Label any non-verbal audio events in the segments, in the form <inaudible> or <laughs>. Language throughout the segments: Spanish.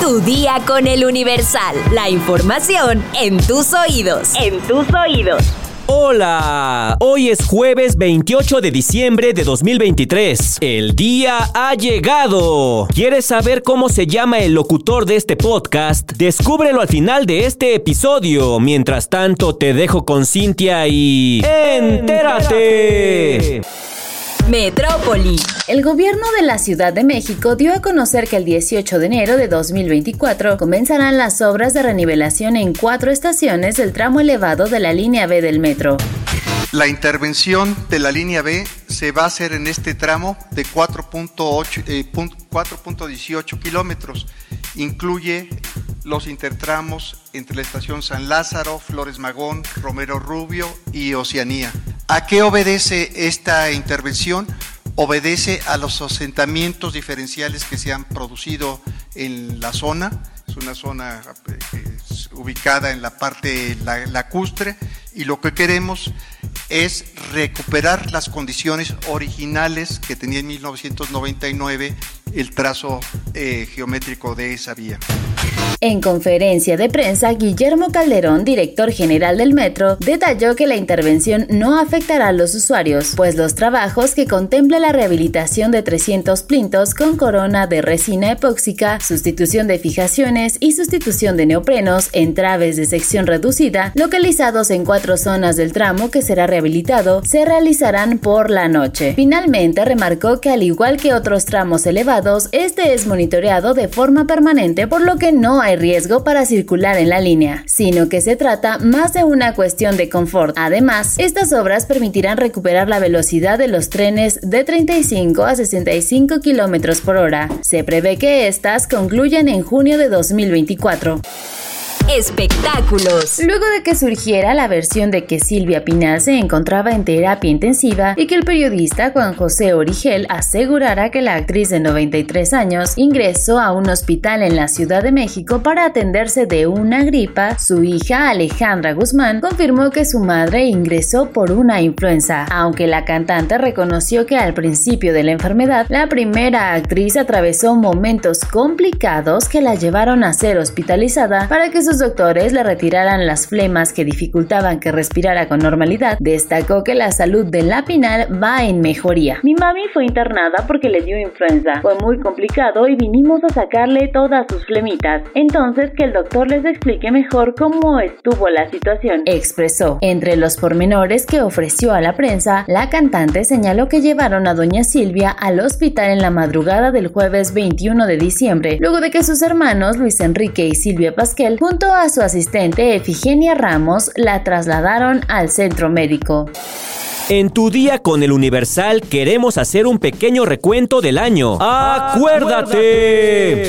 Tu día con el Universal. La información en tus oídos. En tus oídos. Hola, hoy es jueves 28 de diciembre de 2023. El día ha llegado. ¿Quieres saber cómo se llama el locutor de este podcast? Descúbrelo al final de este episodio. Mientras tanto, te dejo con Cintia y... ¡Entérate! Metrópoli. El gobierno de la Ciudad de México dio a conocer que el 18 de enero de 2024 comenzarán las obras de renivelación en cuatro estaciones del tramo elevado de la línea B del metro. La intervención de la línea B se va a hacer en este tramo de 4.18 kilómetros. Incluye los intertramos entre la estación San Lázaro, Flores Magón, Romero Rubio y Oceanía. ¿A qué obedece esta intervención? Obedece a los asentamientos diferenciales que se han producido en la zona. Es una zona eh, ubicada en la parte lacustre y lo que queremos es recuperar las condiciones originales que tenía en 1999 el trazo eh, geométrico de esa vía. En conferencia de prensa, Guillermo Calderón, director general del metro, detalló que la intervención no afectará a los usuarios, pues los trabajos que contempla la rehabilitación de 300 plintos con corona de resina epóxica, sustitución de fijaciones y sustitución de neoprenos en traves de sección reducida, localizados en cuatro zonas del tramo que será rehabilitado, se realizarán por la noche. Finalmente, remarcó que al igual que otros tramos elevados, este es monitoreado de forma permanente, por lo que no hay riesgo para circular en la línea, sino que se trata más de una cuestión de confort. Además, estas obras permitirán recuperar la velocidad de los trenes de 35 a 65 km por hora. Se prevé que estas concluyan en junio de 2024 espectáculos. Luego de que surgiera la versión de que Silvia Pinal se encontraba en terapia intensiva y que el periodista Juan José Origel asegurara que la actriz de 93 años ingresó a un hospital en la Ciudad de México para atenderse de una gripa, su hija Alejandra Guzmán confirmó que su madre ingresó por una influenza, aunque la cantante reconoció que al principio de la enfermedad la primera actriz atravesó momentos complicados que la llevaron a ser hospitalizada para que sus doctores le retiraran las flemas que dificultaban que respirara con normalidad, destacó que la salud de la Pinal va en mejoría. Mi mami fue internada porque le dio influenza. Fue muy complicado y vinimos a sacarle todas sus flemitas. Entonces que el doctor les explique mejor cómo estuvo la situación, expresó. Entre los pormenores que ofreció a la prensa, la cantante señaló que llevaron a doña Silvia al hospital en la madrugada del jueves 21 de diciembre, luego de que sus hermanos Luis Enrique y Silvia Pasquel junto a su asistente Efigenia Ramos la trasladaron al centro médico. En tu día con el Universal queremos hacer un pequeño recuento del año. ¡Acuérdate!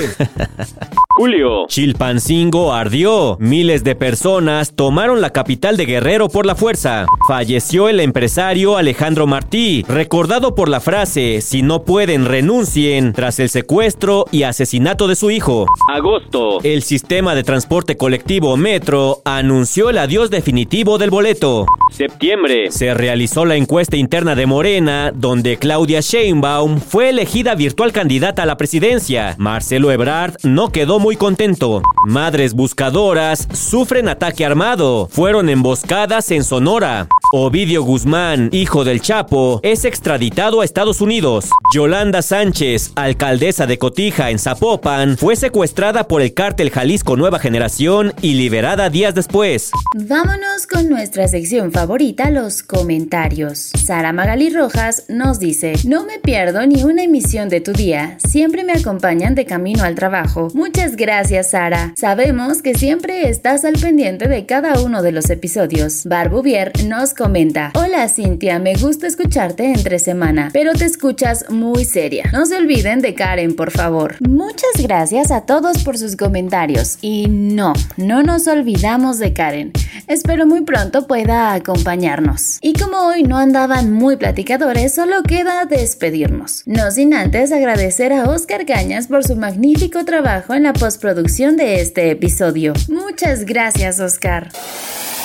<laughs> Julio. Chilpancingo ardió. Miles de personas tomaron la capital de Guerrero por la fuerza. Falleció el empresario Alejandro Martí, recordado por la frase, si no pueden, renuncien, tras el secuestro y asesinato de su hijo. Agosto. El sistema de transporte colectivo Metro anunció el adiós definitivo del boleto. Septiembre. Se realizó la encuesta interna de Morena, donde Claudia Sheinbaum fue elegida virtual candidata a la presidencia. Marcelo Ebrard no quedó muy contento. Madres buscadoras sufren ataque armado. Fueron emboscadas en Sonora. Ovidio Guzmán, hijo del Chapo, es extraditado a Estados Unidos. Yolanda Sánchez, alcaldesa de Cotija en Zapopan, fue secuestrada por el cártel Jalisco Nueva Generación y liberada días después. Vámonos con nuestra sección favorita, los comentarios. Sara Magali Rojas nos dice, no me pierdo ni una emisión de tu día, siempre me acompañan de camino al trabajo. Muchas gracias, Sara. Sabemos que siempre estás al pendiente de cada uno de los episodios. Barbuvier nos comenta: Hola, Cintia, me gusta escucharte entre semana, pero te escuchas muy seria. No se olviden de Karen, por favor. Muchas gracias a todos por sus comentarios. Y no, no nos olvidamos de Karen. Espero muy pronto pueda acompañarnos. Y como hoy no andaban muy platicadores, solo queda despedirnos. No sin antes agradecer a Oscar Cañas por su magnífico trabajo en la postproducción de este episodio. Muchas gracias, Oscar.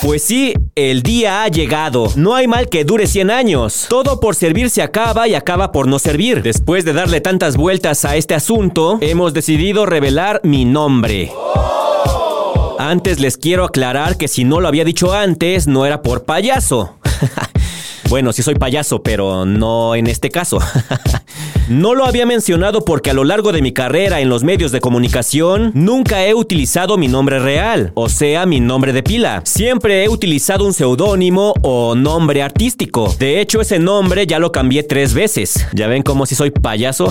Pues sí, el día ha llegado. No hay mal que dure 100 años. Todo por servir se acaba y acaba por no servir. Después de darle tantas vueltas a este asunto, hemos decidido revelar mi nombre. Antes les quiero aclarar que si no lo había dicho antes, no era por payaso. Bueno, sí soy payaso, pero no en este caso. <laughs> No lo había mencionado porque a lo largo de mi carrera en los medios de comunicación nunca he utilizado mi nombre real, o sea, mi nombre de pila. Siempre he utilizado un seudónimo o nombre artístico. De hecho, ese nombre ya lo cambié tres veces. ¿Ya ven cómo si soy payaso?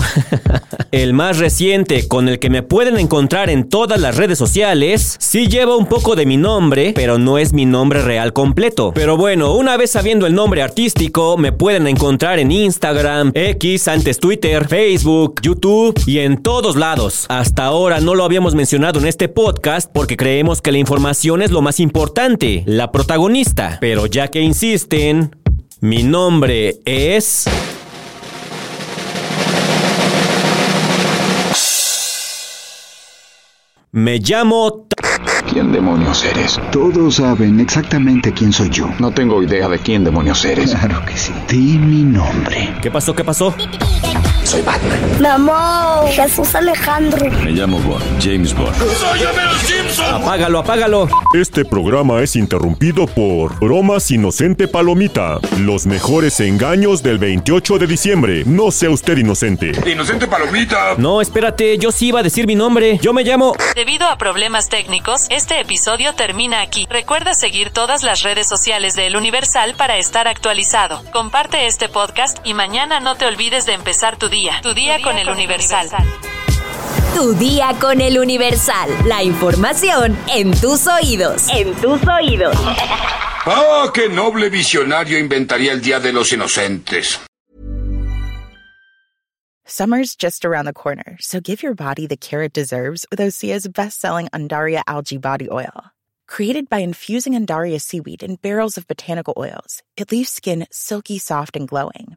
<laughs> el más reciente con el que me pueden encontrar en todas las redes sociales, sí lleva un poco de mi nombre, pero no es mi nombre real completo. Pero bueno, una vez sabiendo el nombre artístico, me pueden encontrar en Instagram, X, antes Twitter, Facebook, YouTube y en todos lados. Hasta ahora no lo habíamos mencionado en este podcast porque creemos que la información es lo más importante, la protagonista. Pero ya que insisten, mi nombre es... Me llamo... ¿Quién demonios eres? Todos saben exactamente quién soy yo. No tengo idea de quién demonios eres. Claro que sí. Di mi nombre. ¿Qué pasó? ¿Qué pasó? Soy Batman. Mamá, Jesús Alejandro. Me llamo Bond, James Bond. Apágalo, apágalo. Este programa es interrumpido por Bromas Inocente Palomita. Los mejores engaños del 28 de diciembre. No sea usted inocente. Inocente Palomita. No, espérate, yo sí iba a decir mi nombre. Yo me llamo... Debido a problemas técnicos, este episodio termina aquí. Recuerda seguir todas las redes sociales de El Universal para estar actualizado. Comparte este podcast y mañana no te olvides de empezar tu día. Tu día, con, el Universal. Tu día con el Universal. La información en tus oídos. En tus oídos. ¡Ah, qué noble visionario inventaría el Día de los Inocentes! Summer's just around the corner, so give your body the care it deserves with Osea's best-selling Undaria Algae Body Oil. Created by infusing Undaria seaweed in barrels of botanical oils, it leaves skin silky soft and glowing.